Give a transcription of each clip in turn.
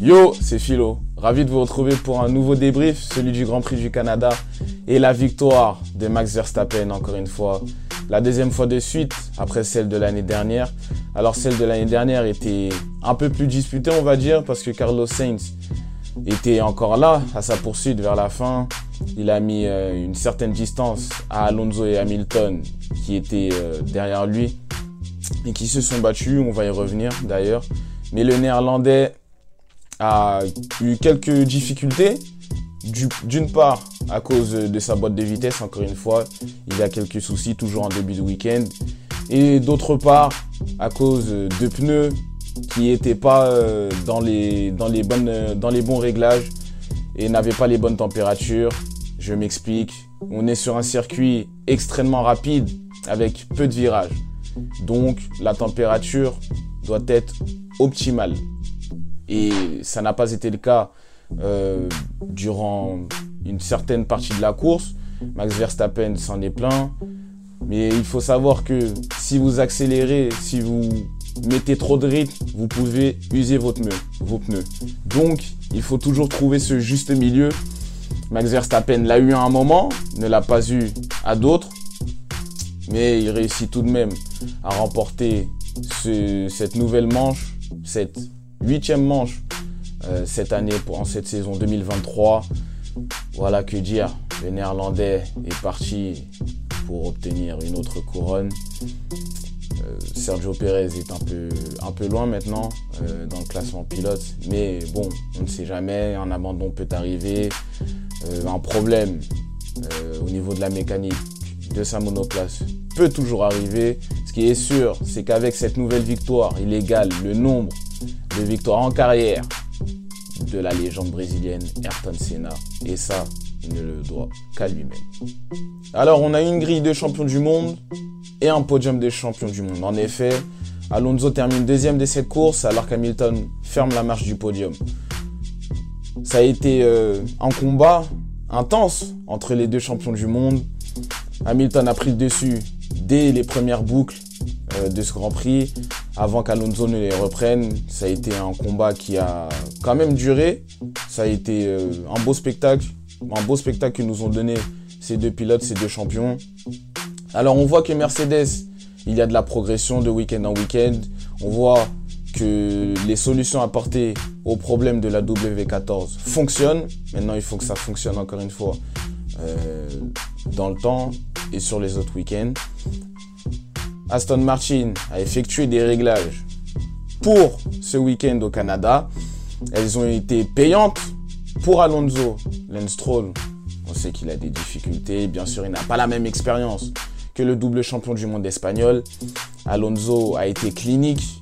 Yo, c'est Philo. Ravi de vous retrouver pour un nouveau débrief, celui du Grand Prix du Canada et la victoire de Max Verstappen encore une fois. La deuxième fois de suite après celle de l'année dernière. Alors celle de l'année dernière était un peu plus disputée on va dire parce que Carlos Sainz était encore là à sa poursuite vers la fin. Il a mis euh, une certaine distance à Alonso et Hamilton qui étaient euh, derrière lui et qui se sont battus. On va y revenir d'ailleurs. Mais le néerlandais a eu quelques difficultés. D'une part, à cause de sa boîte de vitesse, encore une fois, il a quelques soucis toujours en début de week-end. Et d'autre part, à cause de pneus qui n'étaient pas euh, dans les, bonnes, dans les bons réglages et n'avaient pas les bonnes températures. Je m'explique. On est sur un circuit extrêmement rapide avec peu de virages. Donc la température doit être optimale. Et ça n'a pas été le cas euh, durant une certaine partie de la course. Max Verstappen s'en est plein. Mais il faut savoir que si vous accélérez, si vous mettez trop de rythme, vous pouvez user vos pneus. Donc, il faut toujours trouver ce juste milieu. Max Verstappen l'a eu à un moment, ne l'a pas eu à d'autres. Mais il réussit tout de même à remporter cette nouvelle manche, cette huitième manche euh, cette année en cette saison 2023. Voilà que dire. Le néerlandais est parti pour obtenir une autre couronne. Euh, Sergio Perez est un peu, un peu loin maintenant euh, dans le classement pilote. Mais bon, on ne sait jamais. Un abandon peut arriver. Un problème au niveau de la mécanique de sa monoplace peut toujours arriver. Ce qui est sûr, c'est qu'avec cette nouvelle victoire, il égale le nombre de victoires en carrière de la légende brésilienne Ayrton Senna. Et ça, il ne le doit qu'à lui-même. Alors, on a une grille de champion du monde et un podium de champion du monde. En effet, Alonso termine deuxième de cette course alors qu'Hamilton ferme la marche du podium. Ça a été euh, un combat intense entre les deux champions du monde. Hamilton a pris le dessus dès les premières boucles euh, de ce Grand Prix avant qu'Alonso ne les reprenne. Ça a été un combat qui a quand même duré. Ça a été euh, un beau spectacle, un beau spectacle que nous ont donné ces deux pilotes, ces deux champions. Alors on voit que Mercedes, il y a de la progression de week-end en week-end. On voit que les solutions apportées aux problèmes de la W14 fonctionnent. Maintenant, il faut que ça fonctionne encore une fois euh, dans le temps et sur les autres week-ends. Aston Martin a effectué des réglages pour ce week-end au Canada. Elles ont été payantes pour Alonso. Lance Stroll, on sait qu'il a des difficultés. Bien sûr, il n'a pas la même expérience que le double champion du monde espagnol. Alonso a été clinique.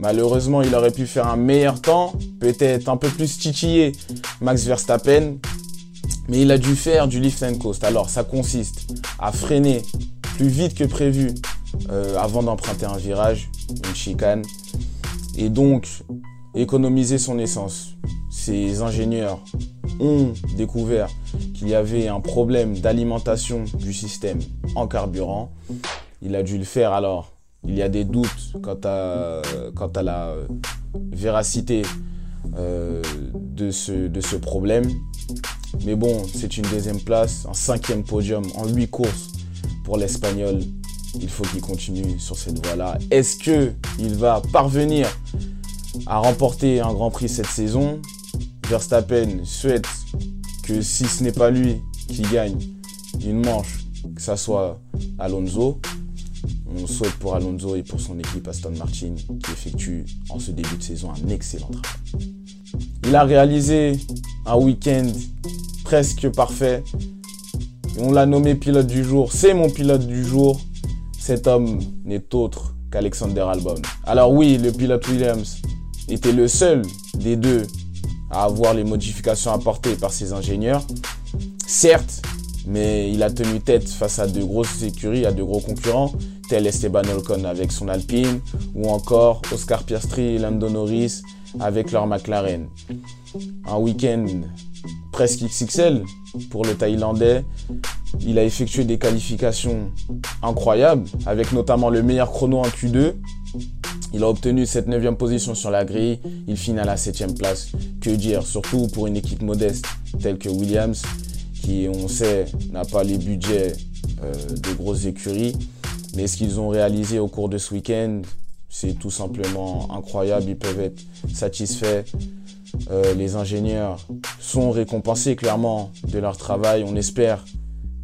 Malheureusement, il aurait pu faire un meilleur temps, peut-être un peu plus titillé Max Verstappen, mais il a dû faire du lift and coast. Alors, ça consiste à freiner plus vite que prévu euh, avant d'emprunter un virage, une chicane, et donc économiser son essence. Ces ingénieurs ont découvert qu'il y avait un problème d'alimentation du système en carburant. Il a dû le faire alors. Il y a des doutes quant à, quant à la véracité euh, de, ce, de ce problème. Mais bon, c'est une deuxième place, un cinquième podium en huit courses pour l'Espagnol il faut qu'il continue sur cette voie-là. Est-ce qu'il va parvenir à remporter un Grand Prix cette saison? Verstappen souhaite que si ce n'est pas lui qui gagne une manche, que ça soit Alonso. On souhaite pour Alonso et pour son équipe Aston Martin qui effectue en ce début de saison un excellent travail. Il a réalisé un week-end presque parfait. On l'a nommé pilote du jour. C'est mon pilote du jour cet homme n'est autre qu'Alexander Albon. Alors oui, le pilote Williams était le seul des deux à avoir les modifications apportées par ses ingénieurs. Certes, mais il a tenu tête face à de grosses écuries, à de gros concurrents, tels Esteban Ocon avec son Alpine, ou encore Oscar Piastri et Lando Norris avec leur McLaren. Un week-end presque XXL pour le Thaïlandais, il a effectué des qualifications incroyables, avec notamment le meilleur chrono en Q2. Il a obtenu cette neuvième position sur la grille. Il finit à la septième place. Que dire, surtout pour une équipe modeste telle que Williams, qui, on sait, n'a pas les budgets euh, de grosses écuries. Mais ce qu'ils ont réalisé au cours de ce week-end, c'est tout simplement incroyable. Ils peuvent être satisfaits. Euh, les ingénieurs sont récompensés clairement de leur travail. On espère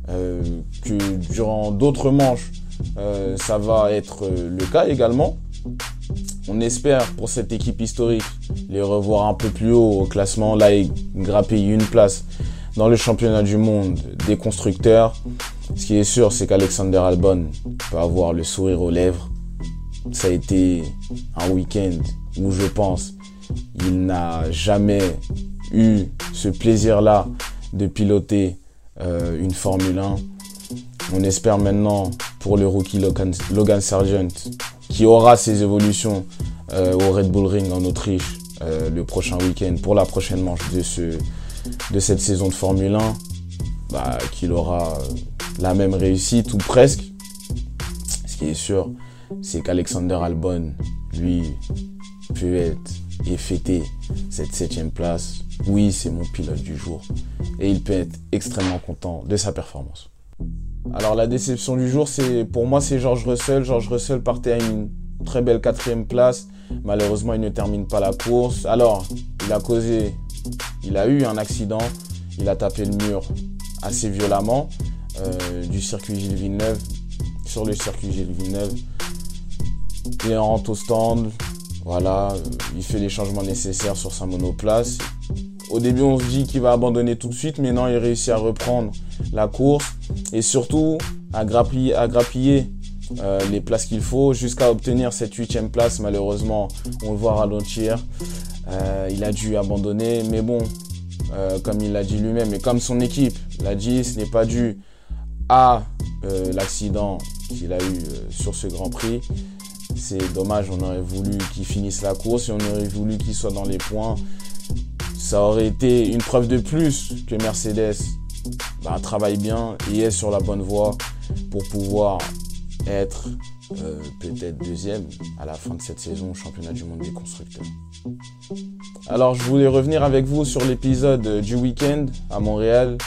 euh, que durant d'autres manches, euh, ça va être le cas également. On espère pour cette équipe historique les revoir un peu plus haut au classement. Là, ils grappillent une place dans le championnat du monde des constructeurs. Ce qui est sûr, c'est qu'Alexander Albon peut avoir le sourire aux lèvres. Ça a été un week-end où je pense il n'a jamais eu ce plaisir-là de piloter euh, une Formule 1. On espère maintenant pour le rookie Logan, Logan Sargent qui aura ses évolutions euh, au Red Bull Ring en Autriche euh, le prochain week-end pour la prochaine manche de, ce, de cette saison de Formule 1, bah, qu'il aura la même réussite ou presque. Ce qui est sûr, c'est qu'Alexander Albon, lui, peut être et fêter cette septième place. Oui, c'est mon pilote du jour. Et il peut être extrêmement content de sa performance. Alors la déception du jour, c'est pour moi, c'est George Russell. George Russell partait à une très belle quatrième place. Malheureusement, il ne termine pas la course. Alors, il a causé, il a eu un accident. Il a tapé le mur assez violemment du circuit Gilles Villeneuve. Sur le circuit Gilles Villeneuve, il rentre au stand. Voilà, euh, il fait les changements nécessaires sur sa monoplace. Au début, on se dit qu'il va abandonner tout de suite, mais non, il réussit à reprendre la course et surtout à grappiller, euh, les places qu'il faut jusqu'à obtenir cette huitième place. Malheureusement, on le voit ralentir. Euh, il a dû abandonner, mais bon, comme il l'a dit lui-même et comme son équipe l'a dit, ce n'est pas dû à l'accident qu'il a eu sur ce Grand Prix, c'est dommage, on aurait voulu qu'il finisse la course et on aurait voulu qu'il soit dans les points. Ça aurait été une preuve de plus que Mercedes bah, travaille bien et est sur la bonne voie pour pouvoir être euh, peut-être deuxième à la fin de cette saison au championnat du monde des constructeurs. Alors je voulais revenir avec vous sur l'épisode du week-end à Montréal.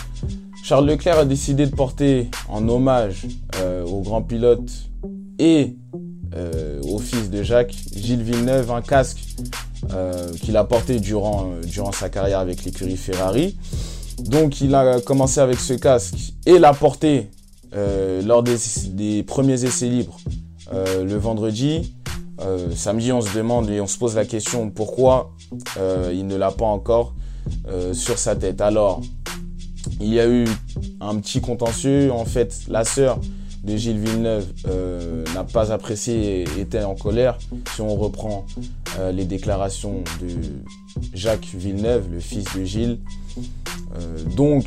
Charles Leclerc a décidé de porter en hommage euh, au grand pilote et euh, au fils de Jacques, Gilles Villeneuve, un casque euh, qu'il a porté durant, durant sa carrière avec l'écurie Ferrari. Donc il a commencé avec ce casque et l'a porté lors des, premiers essais libres le vendredi. samedi, on se demande et on se pose la question pourquoi il ne l'a pas encore sur sa tête? Alors, il y a eu un petit contentieux. En fait, la sœur de Gilles Villeneuve euh, n'a pas apprécié et était en colère. Si on reprend euh, les déclarations de Jacques Villeneuve, le fils de Gilles. Euh, donc,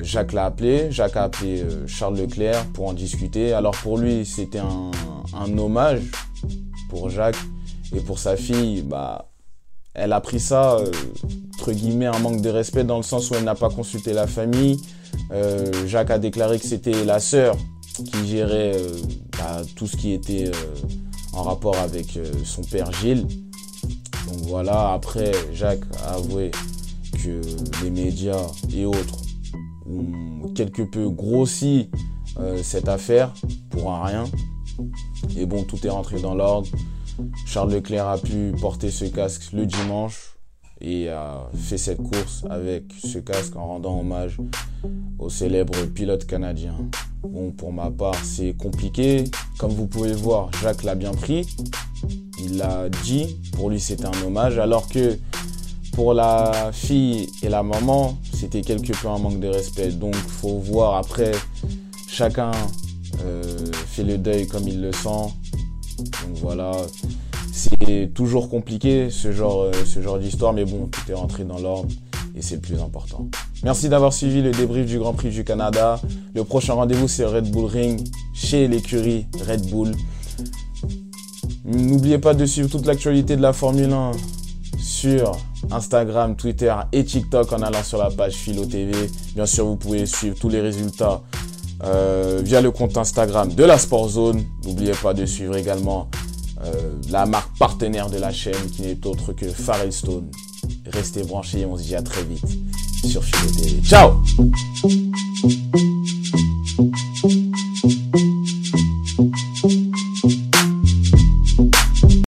Jacques l'a appelé, Jacques a appelé Charles Leclerc pour en discuter. Alors pour lui, c'était un, hommage pour Jacques et pour sa fille. Bah, elle a pris ça, entre guillemets, un manque de respect dans le sens où elle n'a pas consulté la famille. Euh, Jacques a déclaré que c'était la sœur qui gérait euh, bah, tout ce qui était euh, en rapport avec son père Gilles. Donc voilà, après Jacques a avoué que les médias et autres ont quelque peu grossi cette affaire pour un rien. Et bon, tout est rentré dans l'ordre. Charles Leclerc a pu porter ce casque le dimanche et a fait cette course avec ce casque en rendant hommage au célèbre pilote canadien. Bon, pour ma part, c'est compliqué. Comme vous pouvez voir, Jacques l'a bien pris. Il l'a dit. Pour lui, c'était un hommage. Alors que pour la fille et la maman, c'était quelque peu un manque de respect. Donc, faut voir après. Chacun euh, fait le deuil comme il le sent. Donc voilà, c'est toujours compliqué ce genre, euh, ce genre d'histoire, mais bon, tout est rentré dans l'ordre et c'est le plus important. Merci d'avoir suivi le débrief du Grand Prix du Canada. Le prochain rendez-vous, c'est Red Bull Ring chez l'écurie Red Bull. N'oubliez pas de suivre toute l'actualité de la Formule 1 sur Instagram, Twitter et TikTok en allant sur la page Philo TV. Bien sûr, vous pouvez suivre tous les résultats euh, via le compte Instagram de la Sport Zone. N'oubliez pas de suivre également la marque partenaire de la chaîne qui n'est autre que Firestone. Restez branchés, on se dit à très vite sur Philo TV. Ciao